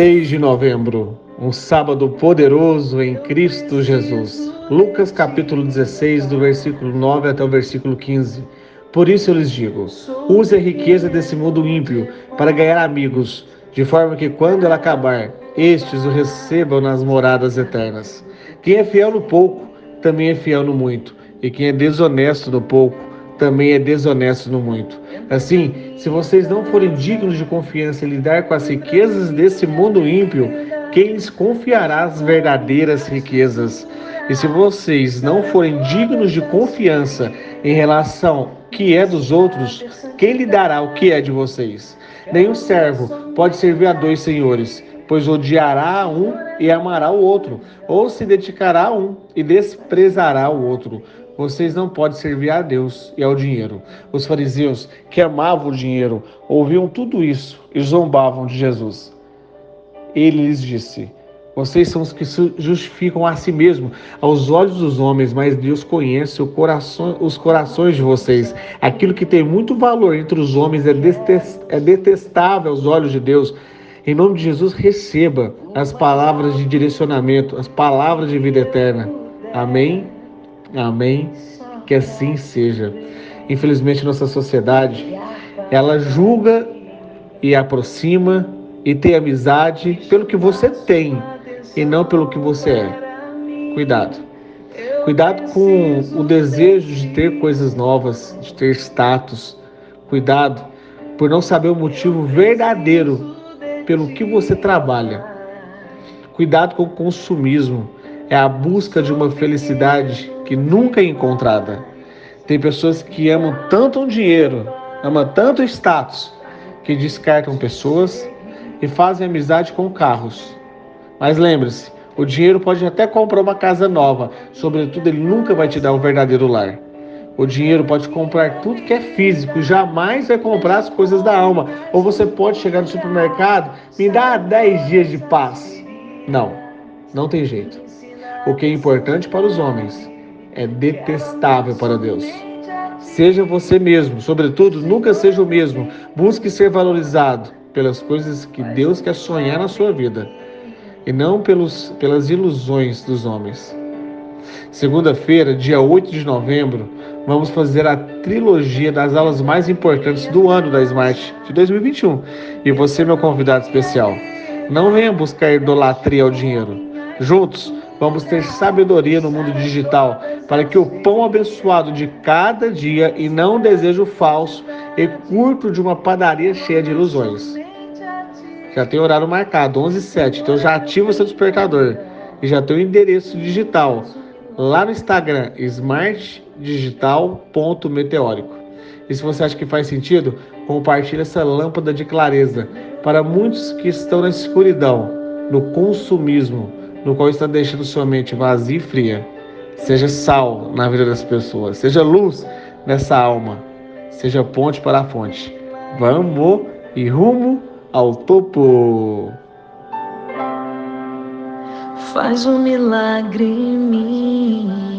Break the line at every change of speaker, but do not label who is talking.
Seis de novembro, um sábado poderoso em Cristo Jesus. Lucas capítulo 16, do versículo 9 até o versículo 15. Por isso eu lhes digo: use a riqueza desse mundo ímpio para ganhar amigos, de forma que quando ela acabar, estes o recebam nas moradas eternas. Quem é fiel no pouco, também é fiel no muito, e quem é desonesto no pouco, também é desonesto no muito. Assim, se vocês não forem dignos de confiança em lidar com as riquezas desse mundo ímpio, quem lhes confiará as verdadeiras riquezas? E se vocês não forem dignos de confiança em relação que é dos outros, quem lhe dará o que é de vocês? Nenhum servo pode servir a dois senhores, pois odiará um e amará o outro, ou se dedicará a um e desprezará o outro. Vocês não podem servir a Deus e ao dinheiro. Os fariseus, que amavam o dinheiro, ouviam tudo isso e zombavam de Jesus. Ele lhes disse: vocês são os que justificam a si mesmo aos olhos dos homens, mas Deus conhece coração, os corações de vocês. Aquilo que tem muito valor entre os homens é, é detestável aos olhos de Deus. Em nome de Jesus, receba as palavras de direcionamento, as palavras de vida eterna. Amém? Amém? Que assim seja. Infelizmente, nossa sociedade, ela julga e aproxima e tem amizade pelo que você tem e não pelo que você é. Cuidado. Cuidado com o desejo de ter coisas novas, de ter status. Cuidado por não saber o motivo verdadeiro pelo que você trabalha. Cuidado com o consumismo. É a busca de uma felicidade que nunca é encontrada. Tem pessoas que amam tanto o dinheiro, amam tanto o status, que descartam pessoas e fazem amizade com carros mas lembre-se, o dinheiro pode até comprar uma casa nova, sobretudo ele nunca vai te dar um verdadeiro lar. O dinheiro pode comprar tudo que é físico, jamais vai comprar as coisas da alma. Ou você pode chegar no supermercado, me dá 10 dias de paz. Não, não tem jeito. O que é importante para os homens é detestável para Deus. Seja você mesmo, sobretudo, nunca seja o mesmo. Busque ser valorizado pelas coisas que Deus quer sonhar na sua vida e não pelos, pelas ilusões dos homens. Segunda-feira, dia 8 de novembro, vamos fazer a trilogia das aulas mais importantes do ano da Smart de 2021. E você, meu convidado especial. Não venha buscar idolatria ao dinheiro. Juntos, vamos ter sabedoria no mundo digital para que o pão abençoado de cada dia e não o desejo falso e curto de uma padaria cheia de ilusões. Já tem horário marcado, 11 h 07 Então já ativa seu despertador. E já tem o endereço digital lá no Instagram, smartdigital.meteórico. E se você acha que faz sentido, compartilhe essa lâmpada de clareza para muitos que estão na escuridão, no consumismo, no qual está deixando sua mente vazia e fria. Seja sal na vida das pessoas, seja luz nessa alma, seja ponte para a fonte. Vamos e rumo ao topo.
Faz um milagre em mim.